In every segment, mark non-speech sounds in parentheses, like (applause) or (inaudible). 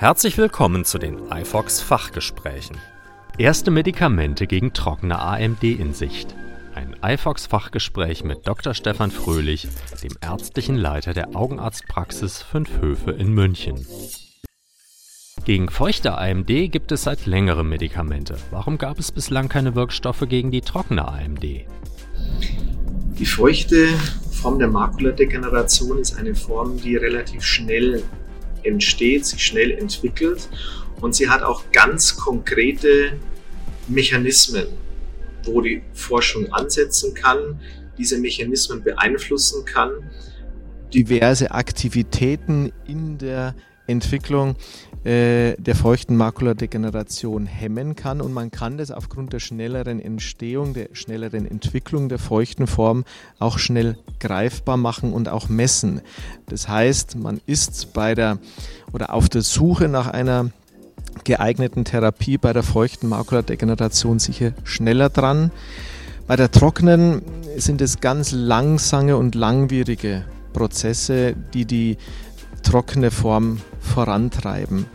Herzlich willkommen zu den iFox Fachgesprächen. Erste Medikamente gegen trockene AMD in Sicht. Ein iFox Fachgespräch mit Dr. Stefan Fröhlich, dem ärztlichen Leiter der Augenarztpraxis 5 Höfe in München. Gegen feuchte AMD gibt es seit längerem Medikamente. Warum gab es bislang keine Wirkstoffe gegen die trockene AMD? Die feuchte Form der Makuladegeneration ist eine Form, die relativ schnell entsteht, sich schnell entwickelt und sie hat auch ganz konkrete Mechanismen, wo die Forschung ansetzen kann, diese Mechanismen beeinflussen kann. Diverse Aktivitäten in der Entwicklung äh, der feuchten Makuladegeneration hemmen kann und man kann das aufgrund der schnelleren Entstehung, der schnelleren Entwicklung der feuchten Form auch schnell greifbar machen und auch messen. Das heißt, man ist bei der oder auf der Suche nach einer geeigneten Therapie bei der feuchten Makuladegeneration sicher schneller dran. Bei der trockenen sind es ganz langsame und langwierige Prozesse, die die trockene Form vorantreiben.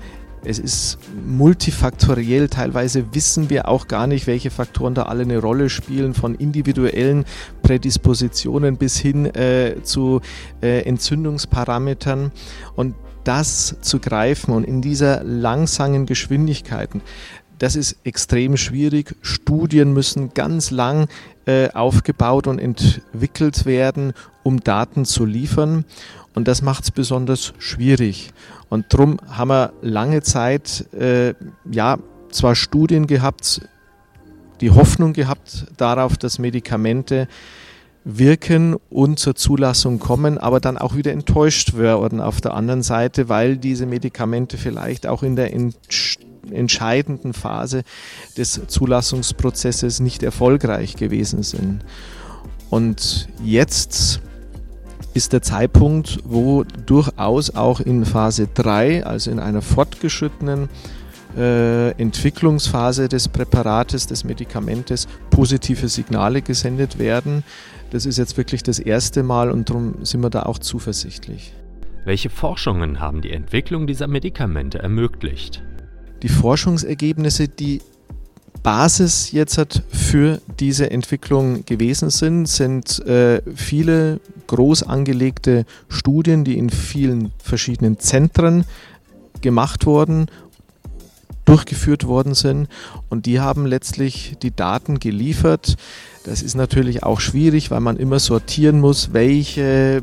Es ist multifaktoriell, teilweise wissen wir auch gar nicht, welche Faktoren da alle eine Rolle spielen, von individuellen Prädispositionen bis hin äh, zu äh, Entzündungsparametern. Und das zu greifen und in dieser langsamen Geschwindigkeiten, das ist extrem schwierig. Studien müssen ganz lang äh, aufgebaut und entwickelt werden, um Daten zu liefern. Und das macht es besonders schwierig. Und darum haben wir lange Zeit, äh, ja, zwar Studien gehabt, die Hoffnung gehabt darauf, dass Medikamente wirken und zur Zulassung kommen, aber dann auch wieder enttäuscht werden auf der anderen Seite, weil diese Medikamente vielleicht auch in der entscheidenden Phase des Zulassungsprozesses nicht erfolgreich gewesen sind. Und jetzt ist der Zeitpunkt, wo durchaus auch in Phase 3, also in einer fortgeschrittenen äh, Entwicklungsphase des Präparates, des Medikamentes, positive Signale gesendet werden. Das ist jetzt wirklich das erste Mal und darum sind wir da auch zuversichtlich. Welche Forschungen haben die Entwicklung dieser Medikamente ermöglicht? Die Forschungsergebnisse, die Basis jetzt für diese Entwicklung gewesen sind, sind äh, viele groß angelegte Studien, die in vielen verschiedenen Zentren gemacht wurden, durchgeführt worden sind und die haben letztlich die Daten geliefert. Das ist natürlich auch schwierig, weil man immer sortieren muss, welche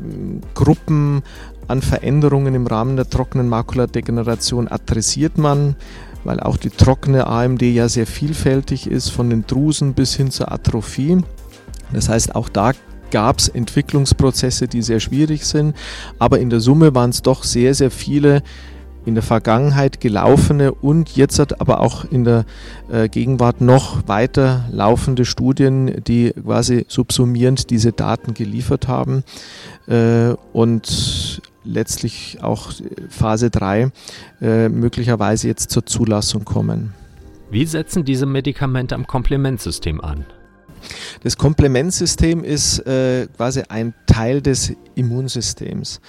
Gruppen an Veränderungen im Rahmen der trockenen Makuladegeneration adressiert man weil auch die trockene AMD ja sehr vielfältig ist, von den Drusen bis hin zur Atrophie. Das heißt, auch da gab es Entwicklungsprozesse, die sehr schwierig sind, aber in der Summe waren es doch sehr, sehr viele in der Vergangenheit gelaufene und jetzt aber auch in der äh, Gegenwart noch weiter laufende Studien, die quasi subsumierend diese Daten geliefert haben. Äh, und letztlich auch Phase 3 äh, möglicherweise jetzt zur Zulassung kommen. Wie setzen diese Medikamente am Komplementsystem an? Das Komplementsystem ist äh, quasi ein Teil des Immunsystems.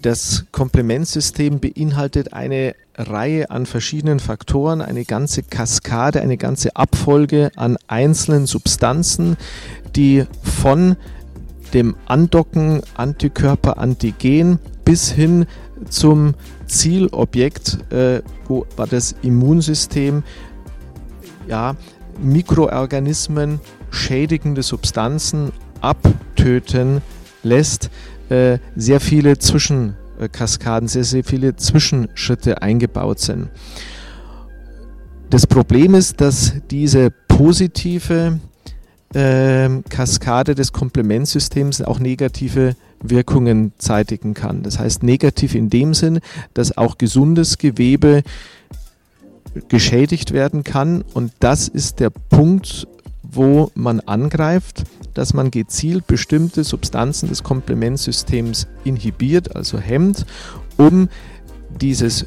Das Komplementsystem beinhaltet eine Reihe an verschiedenen Faktoren, eine ganze Kaskade, eine ganze Abfolge an einzelnen Substanzen, die von dem Andocken Antikörper-Antigen bis hin zum Zielobjekt, äh, wo das Immunsystem ja, Mikroorganismen, schädigende Substanzen abtöten lässt, äh, sehr viele Zwischenkaskaden, sehr, sehr viele Zwischenschritte eingebaut sind. Das Problem ist, dass diese positive ähm, Kaskade des Komplementsystems auch negative Wirkungen zeitigen kann. Das heißt negativ in dem Sinn, dass auch gesundes Gewebe geschädigt werden kann und das ist der Punkt, wo man angreift, dass man gezielt bestimmte Substanzen des Komplementsystems inhibiert, also hemmt, um dieses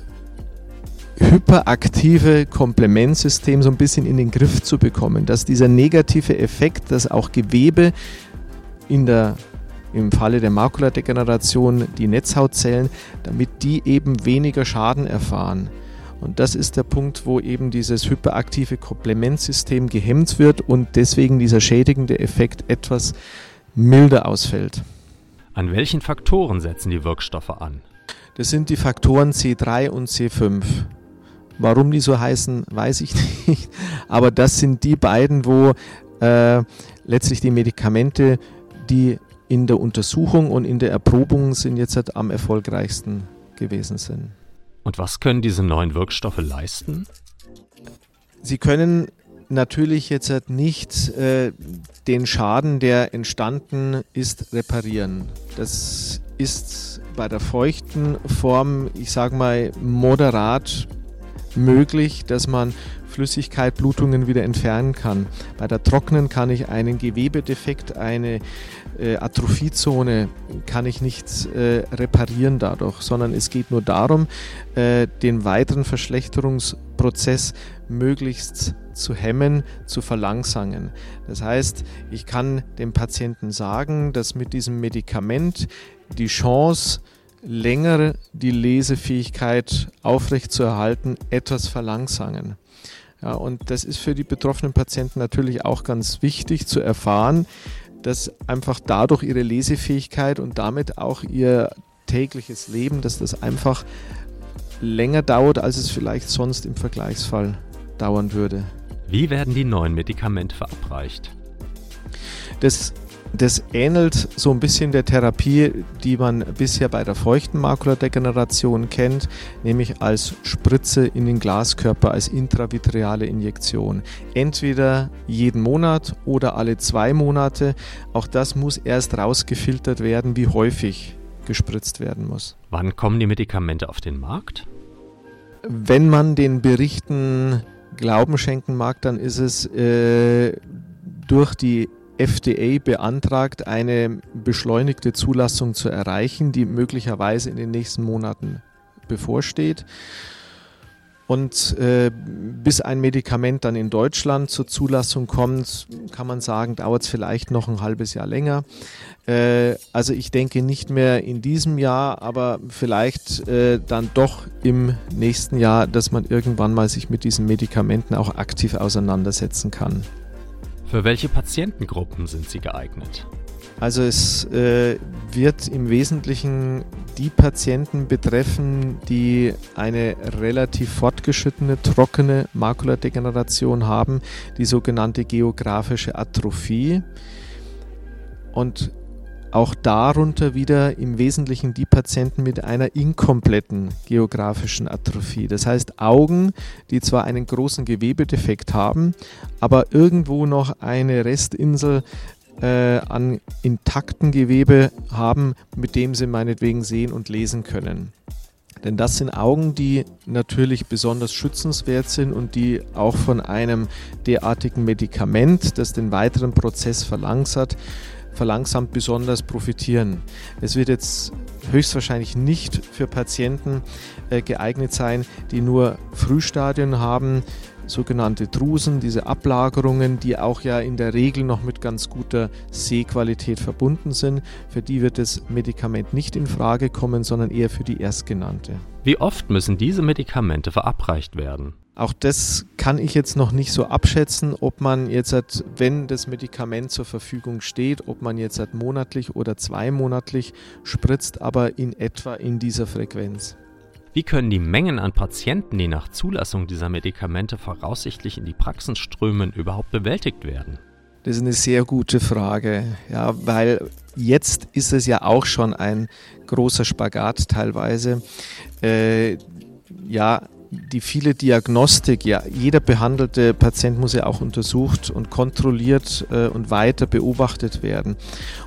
hyperaktive Komplementsystem so ein bisschen in den Griff zu bekommen, dass dieser negative Effekt, dass auch Gewebe in der im Falle der Makuladegeneration die Netzhautzellen, damit die eben weniger Schaden erfahren. Und das ist der Punkt, wo eben dieses hyperaktive Komplementsystem gehemmt wird und deswegen dieser schädigende Effekt etwas milder ausfällt. An welchen Faktoren setzen die Wirkstoffe an? Das sind die Faktoren C3 und C5. Warum die so heißen, weiß ich (laughs) nicht. Aber das sind die beiden, wo äh, letztlich die Medikamente, die in der Untersuchung und in der Erprobung sind jetzt halt am erfolgreichsten gewesen sind. Und was können diese neuen Wirkstoffe leisten? Sie können natürlich jetzt halt nicht äh, den Schaden, der entstanden ist, reparieren. Das ist bei der feuchten Form, ich sage mal, moderat möglich, dass man Flüssigkeit, Blutungen wieder entfernen kann. Bei der trockenen kann ich einen Gewebedefekt, eine äh, Atrophiezone kann ich nicht äh, reparieren dadurch, sondern es geht nur darum, äh, den weiteren Verschlechterungsprozess möglichst zu hemmen, zu verlangsamen. Das heißt, ich kann dem Patienten sagen, dass mit diesem Medikament die Chance, länger die Lesefähigkeit aufrechtzuerhalten, etwas verlangsamen. Ja, und das ist für die betroffenen Patienten natürlich auch ganz wichtig zu erfahren, dass einfach dadurch ihre Lesefähigkeit und damit auch ihr tägliches Leben, dass das einfach länger dauert, als es vielleicht sonst im Vergleichsfall dauern würde. Wie werden die neuen Medikamente verabreicht? Das das ähnelt so ein bisschen der Therapie, die man bisher bei der feuchten Makuladegeneration kennt, nämlich als Spritze in den Glaskörper, als intravitreale Injektion. Entweder jeden Monat oder alle zwei Monate. Auch das muss erst rausgefiltert werden, wie häufig gespritzt werden muss. Wann kommen die Medikamente auf den Markt? Wenn man den Berichten Glauben schenken mag, dann ist es äh, durch die FDA beantragt, eine beschleunigte Zulassung zu erreichen, die möglicherweise in den nächsten Monaten bevorsteht. Und äh, bis ein Medikament dann in Deutschland zur Zulassung kommt, kann man sagen, dauert es vielleicht noch ein halbes Jahr länger. Äh, also ich denke nicht mehr in diesem Jahr, aber vielleicht äh, dann doch im nächsten Jahr, dass man irgendwann mal sich mit diesen Medikamenten auch aktiv auseinandersetzen kann. Für welche Patientengruppen sind sie geeignet? Also es äh, wird im Wesentlichen die Patienten betreffen, die eine relativ fortgeschrittene, trockene Makuladegeneration haben, die sogenannte geografische Atrophie. Und auch darunter wieder im Wesentlichen die Patienten mit einer inkompletten geografischen Atrophie. Das heißt Augen, die zwar einen großen Gewebedefekt haben, aber irgendwo noch eine Restinsel äh, an intakten Gewebe haben, mit dem sie meinetwegen sehen und lesen können. Denn das sind Augen, die natürlich besonders schützenswert sind und die auch von einem derartigen Medikament, das den weiteren Prozess verlangsamt, verlangsamt besonders profitieren. Es wird jetzt höchstwahrscheinlich nicht für Patienten äh, geeignet sein, die nur Frühstadien haben, sogenannte Drusen, diese Ablagerungen, die auch ja in der Regel noch mit ganz guter Sehqualität verbunden sind. Für die wird das Medikament nicht in Frage kommen, sondern eher für die erstgenannte. Wie oft müssen diese Medikamente verabreicht werden? Auch das kann ich jetzt noch nicht so abschätzen, ob man jetzt, wenn das Medikament zur Verfügung steht, ob man jetzt monatlich oder zweimonatlich spritzt, aber in etwa in dieser Frequenz. Wie können die Mengen an Patienten, die nach Zulassung dieser Medikamente voraussichtlich in die Praxen strömen, überhaupt bewältigt werden? Das ist eine sehr gute Frage, ja, weil jetzt ist es ja auch schon ein großer Spagat teilweise. Äh, ja, die viele Diagnostik, ja, jeder behandelte Patient muss ja auch untersucht und kontrolliert äh, und weiter beobachtet werden.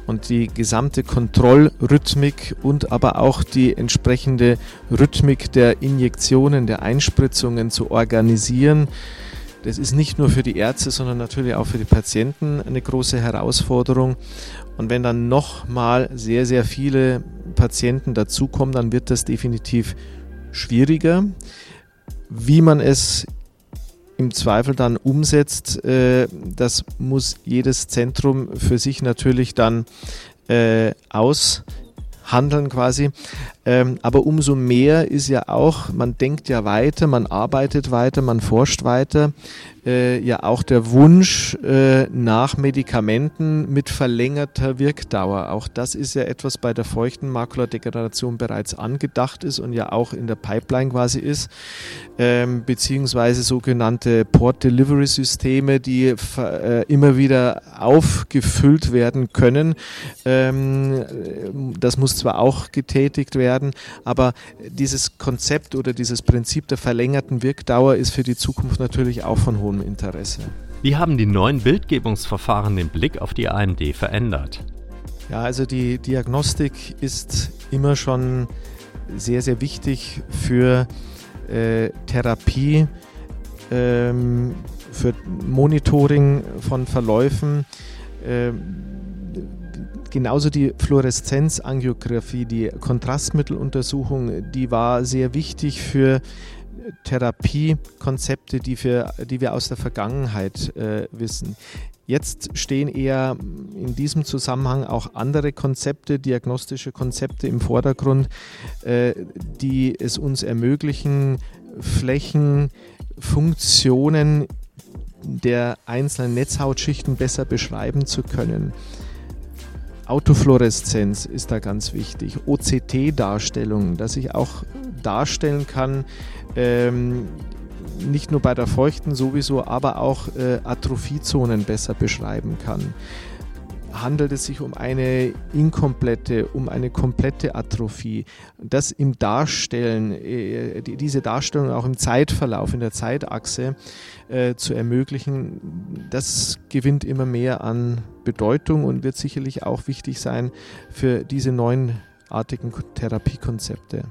Und die gesamte Kontrollrhythmik und aber auch die entsprechende Rhythmik der Injektionen, der Einspritzungen zu organisieren, das ist nicht nur für die Ärzte, sondern natürlich auch für die Patienten eine große Herausforderung. Und wenn dann nochmal sehr, sehr viele Patienten dazukommen, dann wird das definitiv schwieriger. Wie man es im Zweifel dann umsetzt, äh, das muss jedes Zentrum für sich natürlich dann äh, aus handeln quasi. Ähm, aber umso mehr ist ja auch, man denkt ja weiter, man arbeitet weiter, man forscht weiter. Äh, ja auch der Wunsch äh, nach Medikamenten mit verlängerter Wirkdauer. Auch das ist ja etwas bei der feuchten Makuladegeneration bereits angedacht ist und ja auch in der Pipeline quasi ist, ähm, beziehungsweise sogenannte Port Delivery Systeme, die äh, immer wieder aufgefüllt werden können. Ähm, das muss zwar auch getätigt werden, aber dieses Konzept oder dieses Prinzip der verlängerten Wirkdauer ist für die Zukunft natürlich auch von hohem Interesse. Wie haben die neuen Bildgebungsverfahren den Blick auf die AMD verändert? Ja, also die Diagnostik ist immer schon sehr, sehr wichtig für äh, Therapie, ähm, für Monitoring von Verläufen. Ähm, genauso die Fluoreszenzangiografie, die Kontrastmitteluntersuchung, die war sehr wichtig für Therapiekonzepte, die wir, die wir aus der Vergangenheit äh, wissen. Jetzt stehen eher in diesem Zusammenhang auch andere Konzepte, diagnostische Konzepte im Vordergrund, äh, die es uns ermöglichen, Flächen, Funktionen der einzelnen Netzhautschichten besser beschreiben zu können. Autofluoreszenz ist da ganz wichtig. OCT-Darstellung, dass ich auch darstellen kann, ähm, nicht nur bei der feuchten sowieso, aber auch äh, Atrophiezonen besser beschreiben kann. Handelt es sich um eine inkomplette, um eine komplette Atrophie? Das im Darstellen, äh, die, diese Darstellung auch im Zeitverlauf, in der Zeitachse äh, zu ermöglichen, das gewinnt immer mehr an Bedeutung und wird sicherlich auch wichtig sein für diese neuen artigen Therapiekonzepte.